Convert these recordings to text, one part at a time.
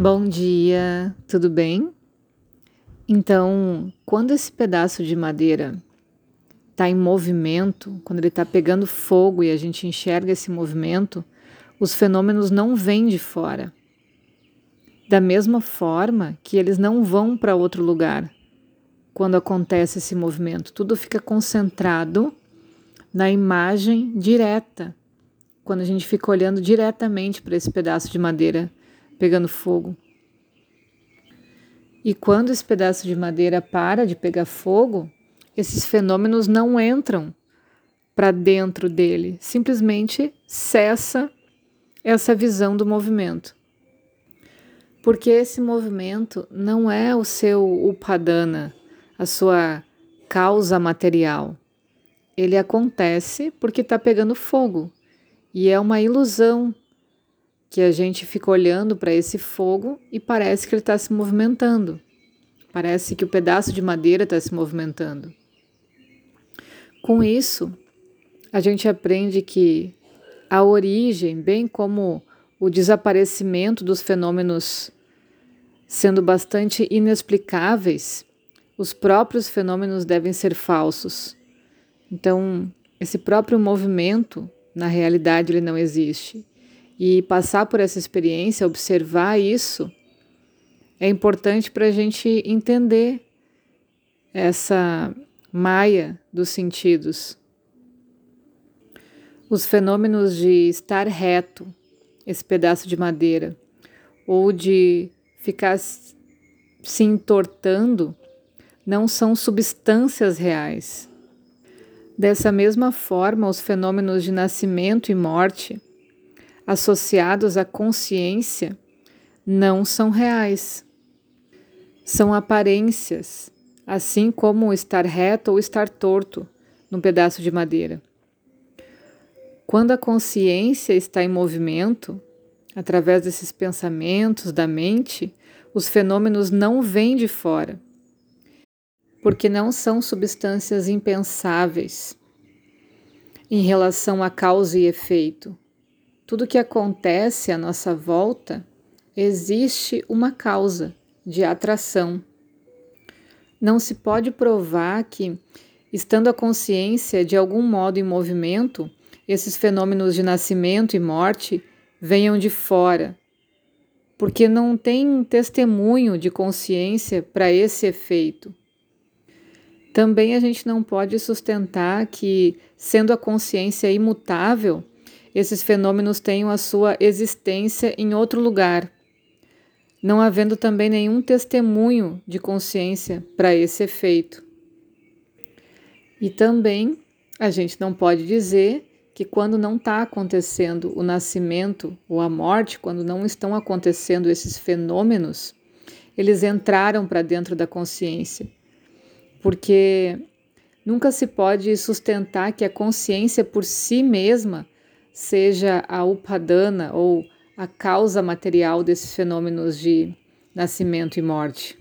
Bom dia, tudo bem? Então, quando esse pedaço de madeira está em movimento, quando ele está pegando fogo e a gente enxerga esse movimento, os fenômenos não vêm de fora. Da mesma forma que eles não vão para outro lugar quando acontece esse movimento, tudo fica concentrado na imagem direta, quando a gente fica olhando diretamente para esse pedaço de madeira pegando fogo. E quando esse pedaço de madeira para de pegar fogo, esses fenômenos não entram para dentro dele, simplesmente cessa essa visão do movimento. Porque esse movimento não é o seu upadana, a sua causa material. Ele acontece porque está pegando fogo e é uma ilusão que a gente fica olhando para esse fogo e parece que ele está se movimentando. Parece que o pedaço de madeira está se movimentando. Com isso, a gente aprende que a origem, bem como o desaparecimento dos fenômenos sendo bastante inexplicáveis, os próprios fenômenos devem ser falsos. Então, esse próprio movimento, na realidade, ele não existe. E passar por essa experiência, observar isso, é importante para a gente entender essa maia dos sentidos. Os fenômenos de estar reto, esse pedaço de madeira, ou de ficar se entortando, não são substâncias reais. Dessa mesma forma, os fenômenos de nascimento e morte associados à consciência não são reais. São aparências, assim como estar reto ou estar torto num pedaço de madeira. Quando a consciência está em movimento, através desses pensamentos da mente, os fenômenos não vêm de fora, porque não são substâncias impensáveis em relação a causa e efeito. Tudo que acontece à nossa volta existe uma causa de atração. Não se pode provar que, estando a consciência de algum modo em movimento, esses fenômenos de nascimento e morte venham de fora, porque não tem testemunho de consciência para esse efeito. Também a gente não pode sustentar que, sendo a consciência imutável, esses fenômenos tenham a sua existência em outro lugar, não havendo também nenhum testemunho de consciência para esse efeito. E também a gente não pode dizer que quando não está acontecendo o nascimento ou a morte, quando não estão acontecendo esses fenômenos, eles entraram para dentro da consciência. Porque nunca se pode sustentar que a consciência por si mesma seja a upadana ou a causa material desses fenômenos de nascimento e morte.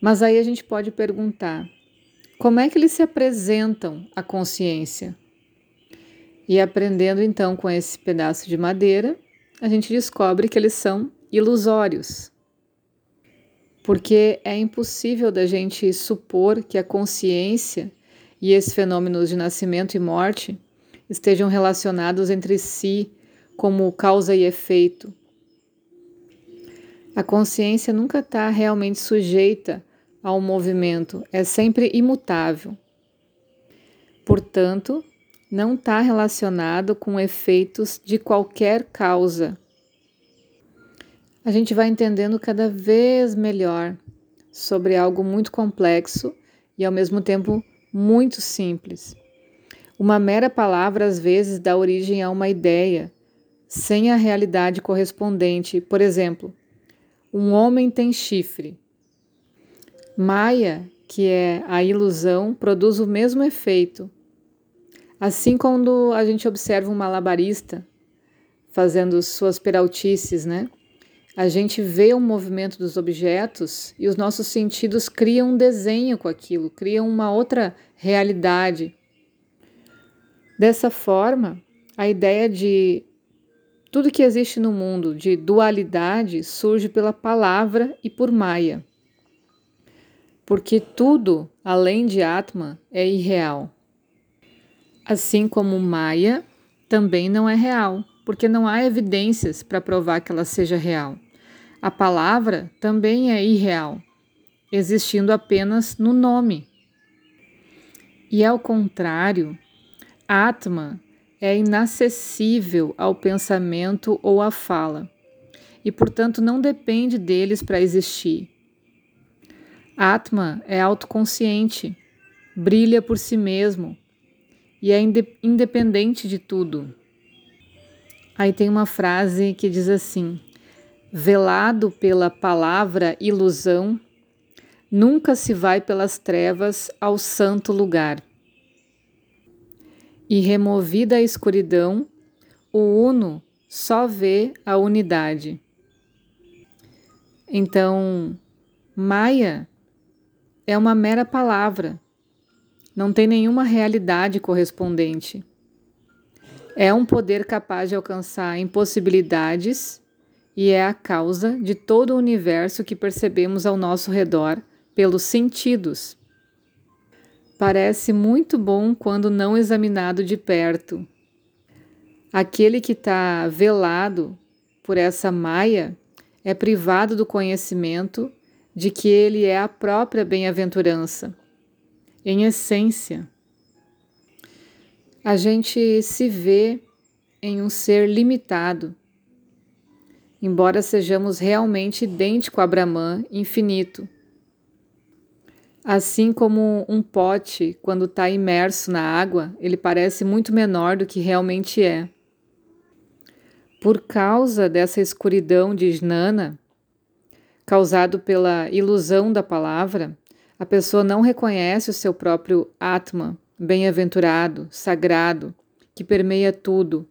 Mas aí a gente pode perguntar: como é que eles se apresentam à consciência? E aprendendo então com esse pedaço de madeira, a gente descobre que eles são ilusórios. Porque é impossível da gente supor que a consciência e esses fenômenos de nascimento e morte estejam relacionados entre si como causa e efeito. A consciência nunca está realmente sujeita ao movimento, é sempre imutável. Portanto, não está relacionado com efeitos de qualquer causa. A gente vai entendendo cada vez melhor sobre algo muito complexo e ao mesmo tempo muito simples. Uma mera palavra às vezes dá origem a uma ideia, sem a realidade correspondente. Por exemplo, um homem tem chifre. Maia, que é a ilusão, produz o mesmo efeito. Assim quando a gente observa um malabarista fazendo suas peraltices, né? A gente vê o movimento dos objetos e os nossos sentidos criam um desenho com aquilo, criam uma outra realidade. Dessa forma, a ideia de Tudo que existe no mundo de dualidade surge pela palavra e por Maya. Porque tudo, além de Atma, é irreal. Assim como Maya também não é real, porque não há evidências para provar que ela seja real. A palavra também é irreal, existindo apenas no nome. E ao contrário, Atma é inacessível ao pensamento ou à fala, e portanto não depende deles para existir. Atma é autoconsciente, brilha por si mesmo e é independente de tudo. Aí tem uma frase que diz assim: velado pela palavra ilusão, nunca se vai pelas trevas ao santo lugar e removida a escuridão, o Uno só vê a unidade. Então, Maia é uma mera palavra, não tem nenhuma realidade correspondente. É um poder capaz de alcançar impossibilidades e é a causa de todo o universo que percebemos ao nosso redor pelos sentidos parece muito bom quando não examinado de perto. Aquele que está velado por essa maia é privado do conhecimento de que ele é a própria bem-aventurança. Em essência, a gente se vê em um ser limitado, embora sejamos realmente idêntico a Brahman infinito. Assim como um pote, quando está imerso na água, ele parece muito menor do que realmente é. Por causa dessa escuridão de Jnana, causado pela ilusão da palavra, a pessoa não reconhece o seu próprio Atma, bem-aventurado, sagrado, que permeia tudo.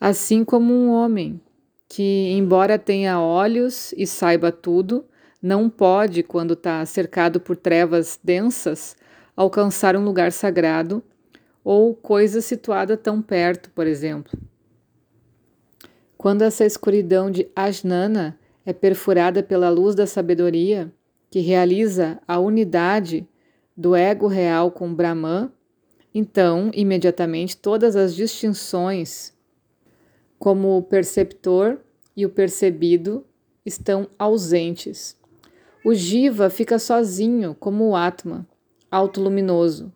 Assim como um homem que, embora tenha olhos e saiba tudo, não pode, quando está cercado por trevas densas, alcançar um lugar sagrado ou coisa situada tão perto, por exemplo. Quando essa escuridão de Ajnana é perfurada pela luz da sabedoria, que realiza a unidade do ego real com Brahman, então, imediatamente, todas as distinções, como o perceptor e o percebido, estão ausentes. O Jiva fica sozinho como o Atma, autoluminoso,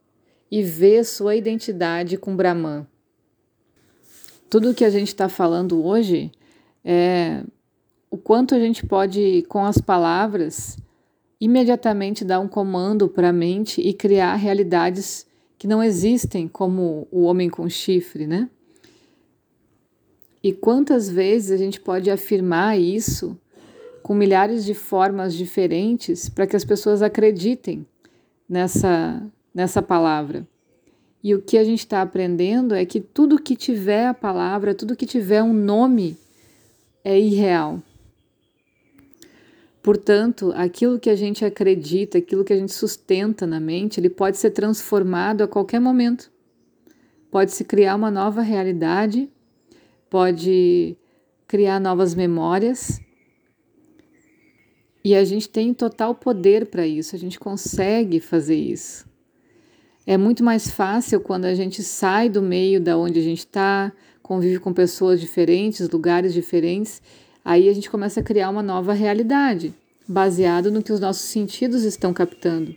e vê sua identidade com Brahman. Tudo o que a gente está falando hoje é o quanto a gente pode, com as palavras, imediatamente dar um comando para a mente e criar realidades que não existem, como o homem com chifre, né? E quantas vezes a gente pode afirmar isso com milhares de formas diferentes para que as pessoas acreditem nessa, nessa palavra. E o que a gente está aprendendo é que tudo que tiver a palavra, tudo que tiver um nome, é irreal. Portanto, aquilo que a gente acredita, aquilo que a gente sustenta na mente, ele pode ser transformado a qualquer momento. Pode se criar uma nova realidade, pode criar novas memórias e a gente tem total poder para isso, a gente consegue fazer isso. É muito mais fácil quando a gente sai do meio da onde a gente está, convive com pessoas diferentes, lugares diferentes, aí a gente começa a criar uma nova realidade, baseado no que os nossos sentidos estão captando.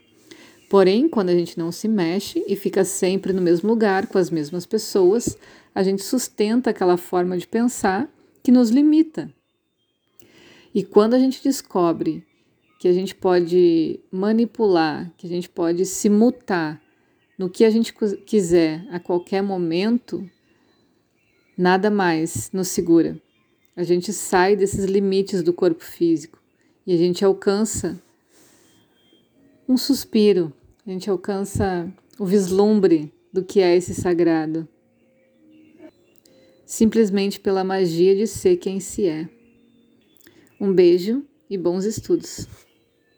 Porém, quando a gente não se mexe e fica sempre no mesmo lugar, com as mesmas pessoas, a gente sustenta aquela forma de pensar que nos limita, e quando a gente descobre que a gente pode manipular, que a gente pode se mutar no que a gente quiser a qualquer momento, nada mais nos segura. A gente sai desses limites do corpo físico e a gente alcança um suspiro, a gente alcança o vislumbre do que é esse sagrado. Simplesmente pela magia de ser quem se é. Um beijo e bons estudos!